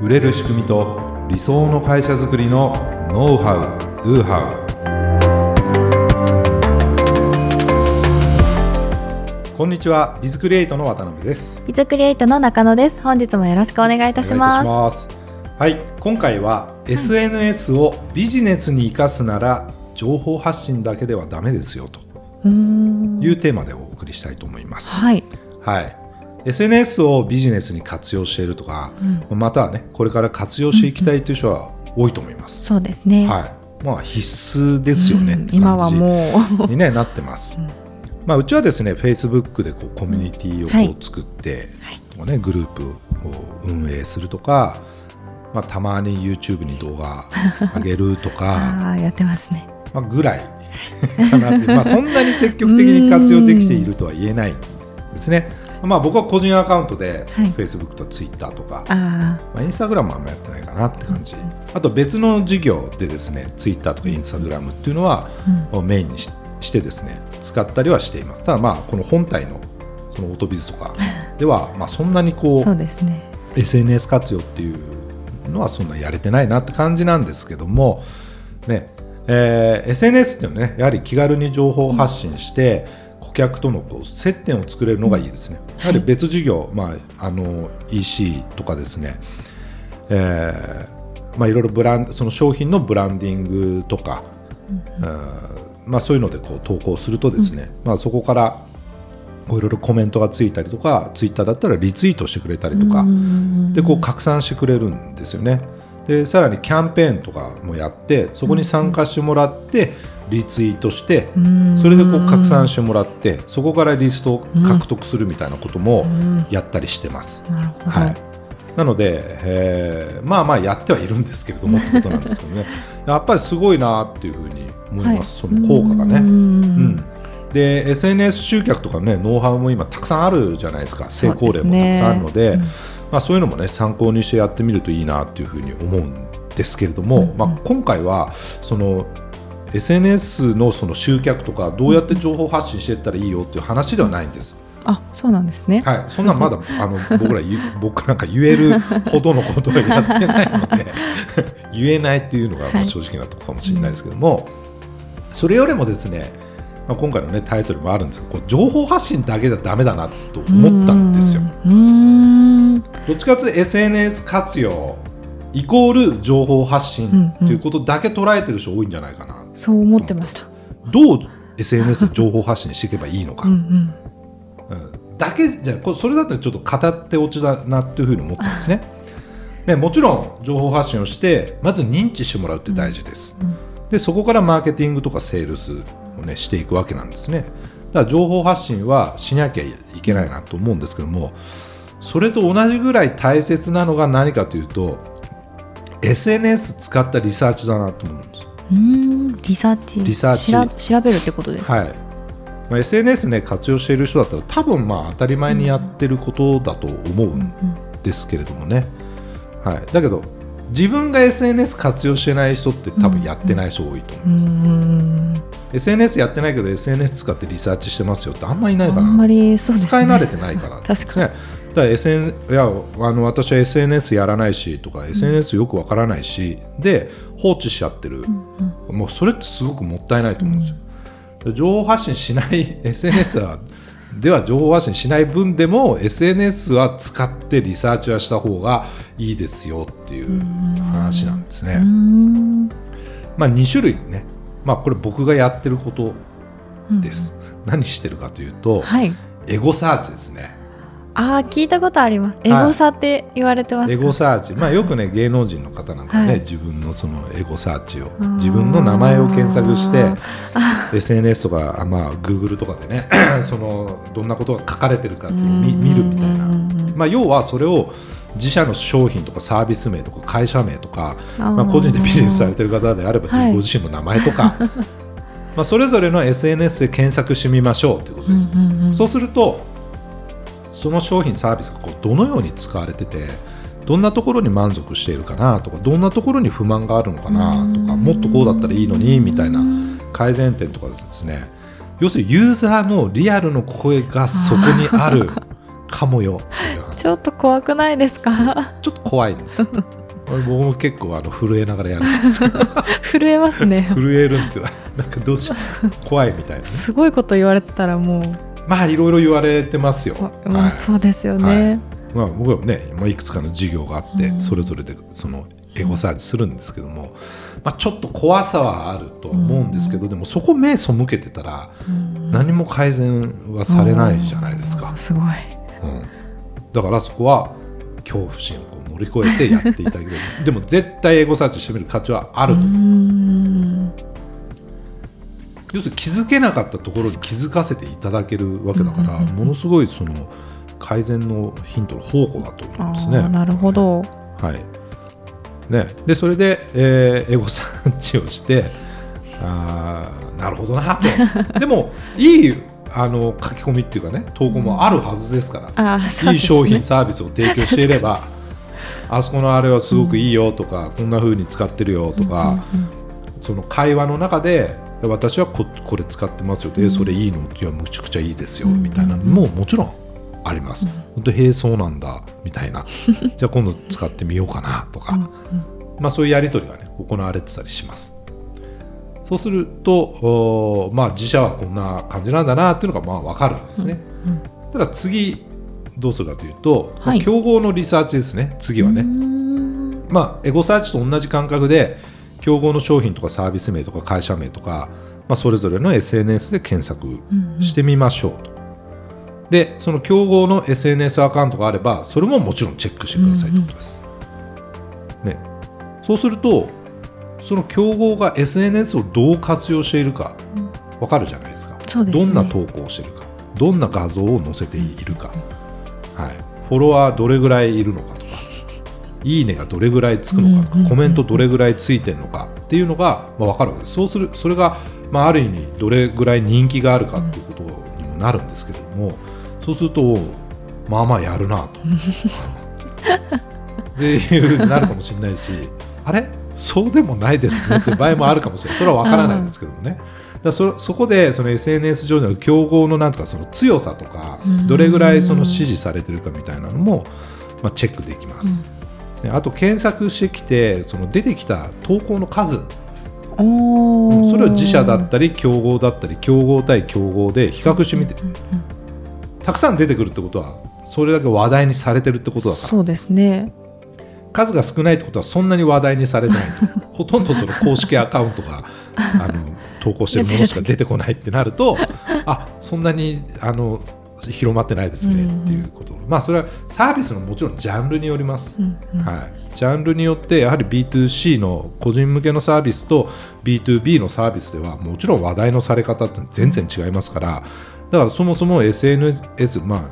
売れる仕組みと理想の会社づくりのノウハウ・ドゥハウこんにちはビズクリエイトの渡辺です。ビズクリエイトの中野です。本日もよろしくお願いいたします。ます。はい今回は SNS をビジネスに生かすなら情報発信だけではダメですよというテーマでお送りしたいと思います。はい、はい SNS をビジネスに活用しているとか、うん、またはねこれから活用していきたいという人は多いと思います。そうですね。はい。まあ必須ですよね、うん、今はもうに、ね、なってます。うん、まあうちはですね、フェイスブックでこうコミュニティをこう作って、はい、ねグループを運営するとか、まあたまに YouTube に動画 上げるとか、あやってますね。まあぐらいかなって、まあそんなに積極的に活用できているとは言えないですね。まあ、僕は個人アカウントで、はい、Facebook と Twitter とか、まあ、インスタグラムはあんまやってないかなって感じ、うん、あと別の事業でですね Twitter とかインスタグラムっていうのは、うん、メインにしてですね使ったりはしています。ただまあこの本体のそのオートビズとか ではまあそんなにこうそうです、ね、SNS 活用っていうのはそんなやれてないなって感じなんですけどもね。えー、SNS っていうのはねやはり気軽に情報を発信して、うん顧客とのこう接点を作れるのがいいですね。やはり別事業、まあ、あの EC とかですね、えーまあ、いろいろブランその商品のブランディングとか、うんまあ、そういうのでこう投稿するとですね、うん、まあ、そこからいろいろコメントがついたりとかツイッターだったらリツイートしてくれたりとかでこう拡散してくれるんですよね。でさらにキャンペーンとかもやってそこに参加してもらって、リツイートしてそれでこう拡散してもらってそこからリストを獲得するみたいなこともやったりしてます。なるほど、はい。なので、えー、まあまあやってはいるんですけれどもってことなんですけどね。やっぱりすごいなっていうふうに思います、はい、その効果がね。うん。で SNS 集客とかねノウハウも今たくさんあるじゃないですか。成功例もたくさんあるので、ね。うん、まあ、そういうのもね参考にしてやってみるといいなっていうふうに思うんですけれども、うんうん、まあ、今回はその SNS のその集客とかどうやって情報発信していったらいいよっていう話ではないんです。あそうなんですね。はい、そんなまだあの僕ら 僕なんか言えるほどのことはやってないので 言えないっていうのがまあ正直なところかもしれないですけども、はい、それよりもですね、まあ、今回のねタイトルもあるんですけどこう情報発信だけじゃだめだなと思ったんですよ。どっちかというと SNS 活用イコール情報発信ということだけ捉えてる人多いんじゃないかなそう思ってました。どう SNS で情報発信していけばいいのか。うん、だけじゃそれだったらちょっと語って落ちだなっていうふうに思ったんですね。ねもちろん情報発信をしてまず認知してもらうって大事です、うんうん、でそこからマーケティングとかセールスをねしていくわけなんですね。だから情報発信はしなきゃいけないなと思うんですけどもそれと同じぐらい大切なのが何かというと SNS 使ったリサーチだなと思う。んうんリサーチリサーチ。調べるってことですはい。まあ、SNS ね活用している人だったら多分まあ当たり前にやってることだと思うんですけれどもね、はい、だけど自分が SNS 活用してない人って多分やってない人多いと思います、うん、SNS やってないけど SNS 使ってリサーチしてますよってあんまりいないかなあんまりそうです、ね、使い慣れてないから、確かにだ SN いやあの私は SNS やらないしとか、うん、SNS よくわからないしで放置しちゃってる、うんうん、もうそれってすごくもったいないと思うんですよ、うん、情報発信しない SNS はでは情報発信しない分でも SNS は使ってリサーチはした方がいいですよっていう話なんですね。まあ、2種類ね、まあ、これ僕がやってることです。何してるかというと、はい、エゴサーチですね。ああ聞いたことあります。エゴサって言われてます、エゴサーチ。まあよくね芸能人の方なんかね、はい、自分のそのエゴサーチを自分の名前を検索して SNS とかまあ Google とかでね そのどんなことが書かれてるかっていうのを見見るみたいな。まあ要はそれを自社の商品とかサービス名とか会社名とかまあ個人でビジネスされてる方であればご自身の名前とか、まあそれぞれの SNS で検索してみましょうということです。そうするとその商品サービスがこうどのように使われててどんなところに満足しているかなとかどんなところに不満があるのかなとかもっとこうだったらいいのにみたいな改善点とかですね。要するにユーザーのリアルの声がそこにある かもよ。ちょっと怖くないですか？ちょっと怖いんです。僕も結構あの震えながらやるんですけど。震えますね。震えるんですよ。なんかどうし怖いみたいな、ね、すごいこと言われたらもうまあいろいろ言われてますよ。まあ、そうですよね、はい。まあ、僕はね、まあ、いくつかの授業があって、うん、それぞれでそのエゴサーチするんですけども、まあ、ちょっと怖さはあると思うんですけど、うん、でもそこ目背けてたら何も改善はされないじゃないですか。すごい、うん、だからそこは恐怖心を乗り越えてやっていただける。でも絶対エゴサーチしてみる価値はあると思います。要するに気づけなかったところに気づかせていただけるわけだから、ものすごいその改善のヒントの宝庫だと思うんですね。なるほど、はい。ね、でそれで、えー、エゴサーチをしてあなるほどなと。でもいいあの書き込みっていうかね投稿もあるはずですから、うん。ね、いい商品サービスを提供していればあそこのあれはすごくいいよとか、うん、こんなふうに使ってるよとか、うんうんうん、その会話の中で私はここれ使ってますよ。で、うん、それいいの？いやむちゃくちゃいいですよ、みたいな。のももちろんあります。本当へえそうなんだみたいな。じゃあ今度使ってみようかなとか、まあ、そういうやり取りがね行われてたりします。そうするとまあ自社はこんな感じなんだなっていうのがまあ分かるんですね。ただ次どうするかというと、はい、競合のリサーチですね次はね。まあエゴサーチと同じ感覚で競合の商品とかサービス名とか会社名とか、まあ、それぞれの SNS で検索してみましょうと。でその競合の SNS アカウントがあればそれももちろんチェックしてくださいということです、うんうん、ね、そうするとその競合が SNS をどう活用しているか分かるじゃないですか、うんね、どんな投稿をしているかどんな画像を載せているか、はい、フォロワーどれぐらいいるのかとかいいねがどれぐらいつくのかとか、コメントどれぐらいついてるのかっていうのが、まあ、分かるわけです。そうするそれが、まあ、ある意味どれぐらい人気があるかっていうことにもなるんですけれども、そうするとまあまあやるなと。でいうなるかもしれないしあれ？そうでもないですねって場合もあるかもしれない。それは分からないですけどもね。だそそこでその SNS 上での競合のなんとかその強さとかどれぐらいその支持されてるかみたいなのも、まあ、チェックできます。うん、あと検索してきてその出てきた投稿の数。それを自社だったり競合だったり競合対競合で比較してみて、たくさん出てくるってことはそれだけ話題にされてるってことだから。そうですね。数が少ないってことはそんなに話題にされてないと。ほとんどその公式アカウントがあの投稿してるものしか出てこないってなるとあそんなにあの広まってないですねっていうこと、うんうん、まあそれはサービスのもちろんジャンルによります、うんうん、はい、ジャンルによってやはり B2C の個人向けのサービスと B2B のサービスではもちろん話題のされ方って全然違いますから、だからそもそも SNS、ま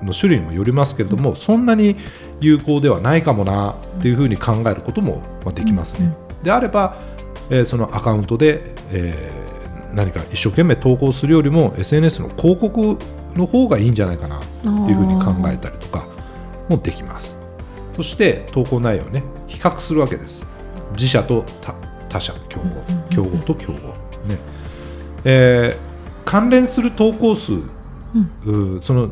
あ、の種類にもよりますけれども、そんなに有効ではないかもなっていうふうに考えることもできますね。であれば、えー、そのアカウントで、えー、何か一生懸命投稿するよりも SNS の広告の方がいいんじゃないかなというふうに考えたりとかもできます。そして投稿内容をね比較するわけです。自社と他社競合、競合と競合。ね。えー関連する投稿数、うん、その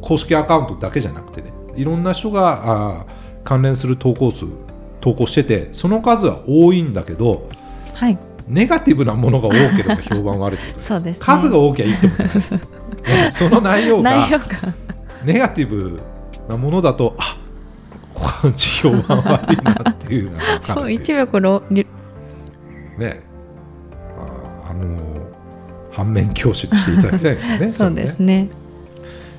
公式アカウントだけじゃなくてねいろんな人があ関連する投稿数投稿しててその数は多いんだけど、はい、ネガティブなものが多ければ評判悪いってことです。ね、数が多きゃいいってことです その内容がネガティブなものだとあこの評判悪いなっていうのが分かる一目このね。あの反面教師にしていただきたいですよね そうですね、ね、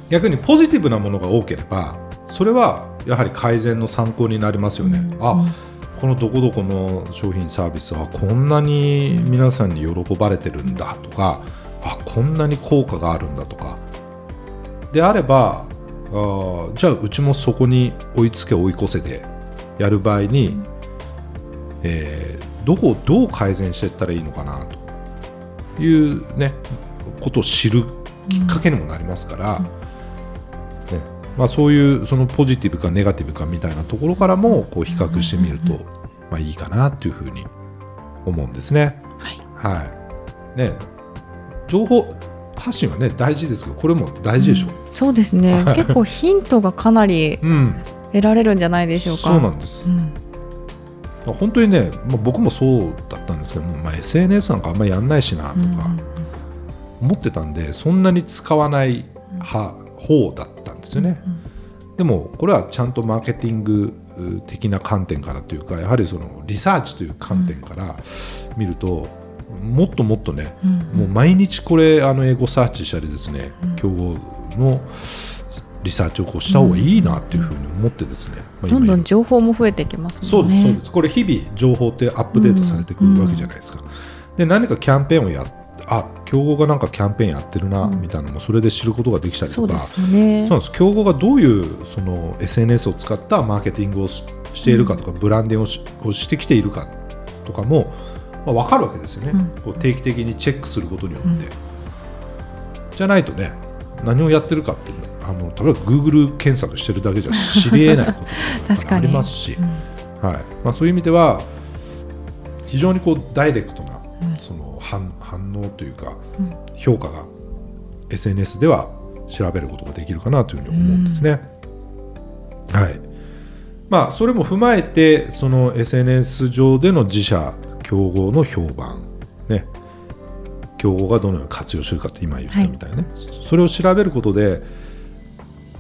逆にポジティブなものが多ければそれはやはり改善の参考になりますよね、うん、あこのどこどこの商品サービスはこんなに皆さんに喜ばれてるんだとかあこんなに効果があるんだとか。であればあじゃあうちもそこに追いつけ追い越せでやる場合に、えー、どこをどう改善していったらいいのかなというねことを知るきっかけにもなりますから、ねまあ、そういうそのポジティブかネガティブかみたいなところからもこう比較してみると、まあ、いいかなというふうに思うんですね。はい、はい、ね情報発信はね大事ですけどこれも大事でしょ、うん、そうですね。結構ヒントがかなり得られるんじゃないでしょうか、そうなんです、うん。本当にね、まあ、僕もそうだったんですけども、まあ、SNS なんかあんまりやんないしなとか思ってたんで、そんなに使わない派、方だったんですよね、でもこれはちゃんとマーケティング的な観点からというかやはりそのリサーチという観点から見ると、もっともっとね、もう毎日これあの英語サーチしたりですね、競合のリサーチをこうした方がいいなっていうふうに思ってですね、まあ、どんどん情報も増えてきますもんね。そうですそうです。これ日々情報ってアップデートされてくるわけじゃないですか、で何かキャンペーンをやあ競合がなんかキャンペーンやってるな、みたいなのもそれで知ることができたりとか。そうです、ね、そうです。競合がどういうその SNS を使ったマーケティングをしているかとか、ブランディングをしてきているかとかも、まあ、分かるわけですよね、こう定期的にチェックすることによって、じゃないとね何をやってるかってあの例えば Google 検索してるだけじゃ知りえないことも ありますし、うん、はい。まあ、そういう意味では非常にこうダイレクトな、その反反応というか、評価が SNS では調べることができるかなというふうに思うんですね。はい。まあ、それも踏まえてその SNS 上での自社競合の評判、ね、競合がどのように活用するかって今言ったみたいなね、はい、それを調べることで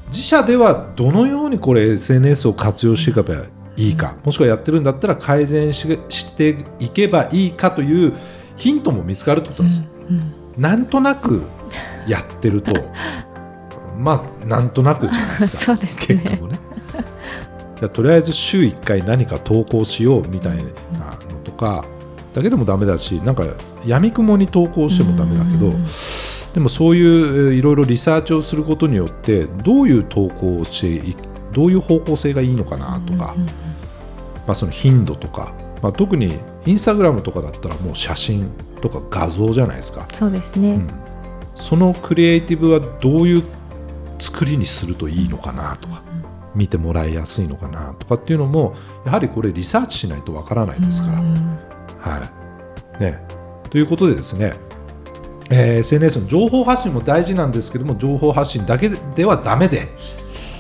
自社ではどのようにこれ SNS を活用していけばいいか、もしくはやってるんだったら改善ししていけばいいかというヒントも見つかるってことです。うんうん、なんとなくやってると。まあなんとなくじゃないですか。そうですね。結果もね。とりあえず週1回何か投稿しようみたいなのとかだけでもダメだしなんかやみくもに投稿してもダメだけど。でもそういういろいろリサーチをすることによってどういう投稿をしてどういう方向性がいいのかなとか、まあ、その頻度とか、まあ、特にインスタグラムとかだったらもう写真とか画像じゃないですか。そうですね、うん、そのクリエイティブはどういう作りにするといいのかなとか、見てもらいやすいのかなとかっていうのもやはりこれリサーチしないとわからないですから。はい。ね、ということでですねえー、SNS の情報発信も大事なんですけども情報発信だけではだめで、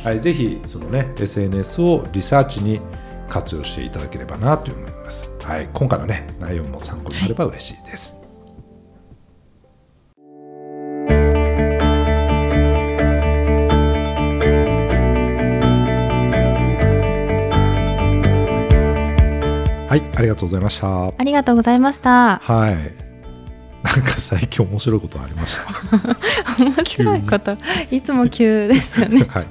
はい、ぜひその、ね、SNS をリサーチに活用していただければなと思います、はい、今回の、ね、内容も参考になれば嬉しいです。はい、ありがとうございました。ありがとうございました。はい。なんか最近面白いことありました？面白いこと？いつも急ですよね。はい。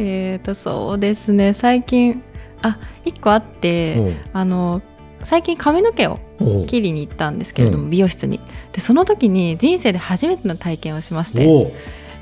えっとそうですね。最近あ一個あってあの最近髪の毛を切りに行ったんですけれども美容室に。でその時に人生で初めての体験をしまして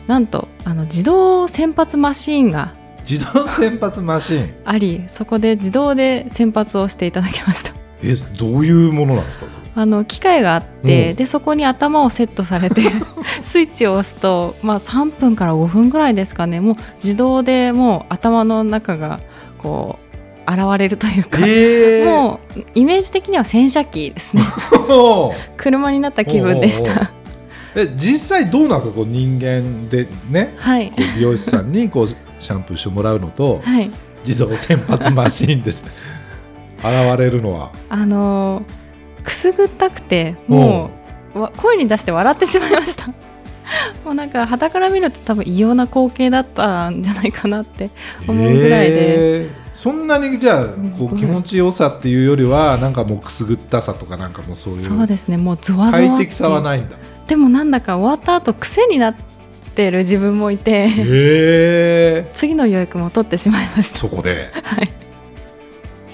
なんとあの自動洗髪マシーンが自動洗髪マシーン。ありそこで自動で洗髪をしていただきました。えどういうものなんですか？あの機械があって、うん、でそこに頭をセットされて スイッチを押すと、まあ、3分から5分ぐらいですかね。もう自動でもう頭の中がこう現れるというか、えー、もうイメージ的には洗車機ですね。車になった気分でした。え実際どうなんですか？こう人間でね、はい、美容師さんにこうシャンプーしてもらうのと、はい、自動洗髪マシーンです。現れるのは。あのーくすぐったくてもう声に出して笑ってしまいました。もうなんか肌から見ると多分異様な光景だったんじゃないかなって思うぐらいで、そんなにじゃあこう気持ちよさっていうよりはなんかもうくすぐったさとかなんかもうそういう。そうですねもうゾワゾワ快適さはないんだでもなんだか終わった後癖になってる自分もいて次の予約も取ってしまいました。そこで？はい。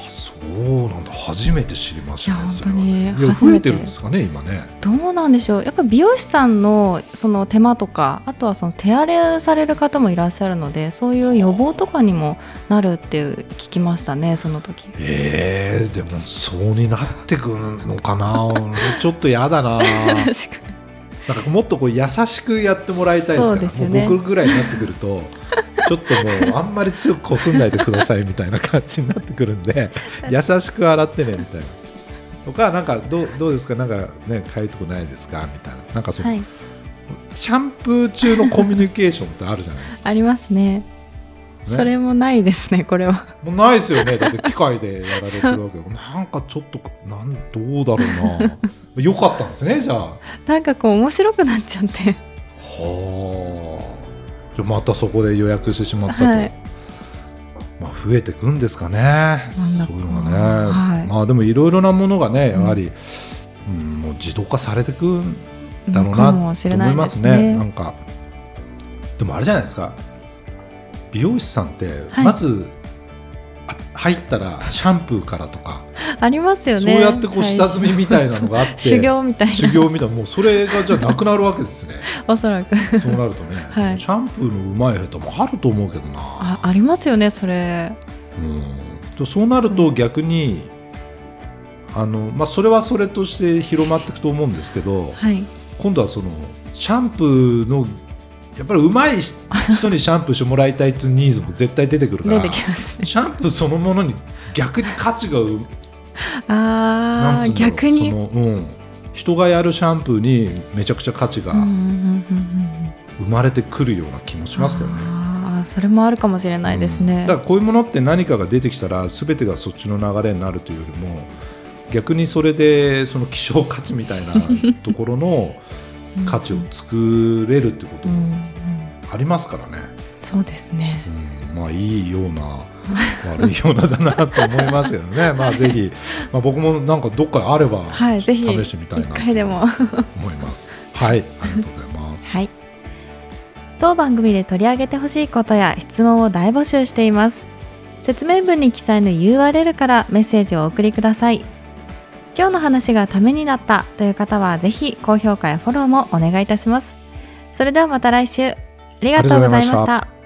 そうなんだ。初めて知りましたね本当に増えてるんですかね今ね。どうなんでしょう。やっぱ美容師さんのその手間とかあとはその手荒れされる方もいらっしゃるのでそういう予防とかにもなるっていう聞きましたねその時。えー、でもそうになってくるのかな。ちょっと嫌だな。確かになんかもっとこう優しくやってもらいたいですから、ね、僕ぐらいになってくると ちょっともうあんまり強くこすんないでくださいみたいな感じになってくるんで優しく洗ってねみたいな。とかなんかどうどうですか？なんかねかゆいとこないですか？みたいな。なんかその、はい、シャンプー中のコミュニケーションってあるじゃないですか。ありますねそれもないですねこれは。もうないですよね。だって機械でやられてるわけなんかちょっとなんどうだろうな。よかったんですねじゃあ。なんかこう面白くなっちゃって。はあ。じゃまたそこで予約してしまったと、はい、まあ増えていくんですかね。そういうのがね、はい、まあでもいろいろなものがねやはり、うん、うん、もう自動化されていくんだろうなと思いますね、ね、なんか。でもあれじゃないですか美容師さんってまず、入ったらシャンプーからとか ありますよね。そうやってこう下積みみたいなのがあって 修行みたいな。修行みたいなもうそれがじゃなくなるわけですね。おそらく。そうなるとね、はい、シャンプーのうまい下手もあると思うけどな。あありますよねそれ。うん。そうなると逆にあの、まあ、それはそれとして広まっていくと思うんですけど、はい、今度はそのシャンプーのやっぱりうまい人にシャンプーしてもらいたいというニーズも絶対出てくるから、ね、シャンプーそのものに逆に価値がああ逆に？その、うん、人がやるシャンプーにめちゃくちゃ価値が生まれてくるような気もしますけどね。あそれもあるかもしれないですね、うん、だからこういうものって何かが出てきたら全てがそっちの流れになるというよりも逆にそれでその希少価値みたいなところの価値を作れるってこともありますからね。そうですね、うん、まあいいような 悪いようなだなと思いますけどね まあぜひ、まあ、僕もなんかどっかあれば、はい、ぜひ試してみたいなと思います。はい、ありがとうございます。はい。当番組で取り上げてほしいことや質問を大募集しています。説明文に記載の URL からメッセージをお送りください。今日の話がためになったという方はぜひ高評価やフォローもお願いいたします。それではまた来週。ありがとうございました。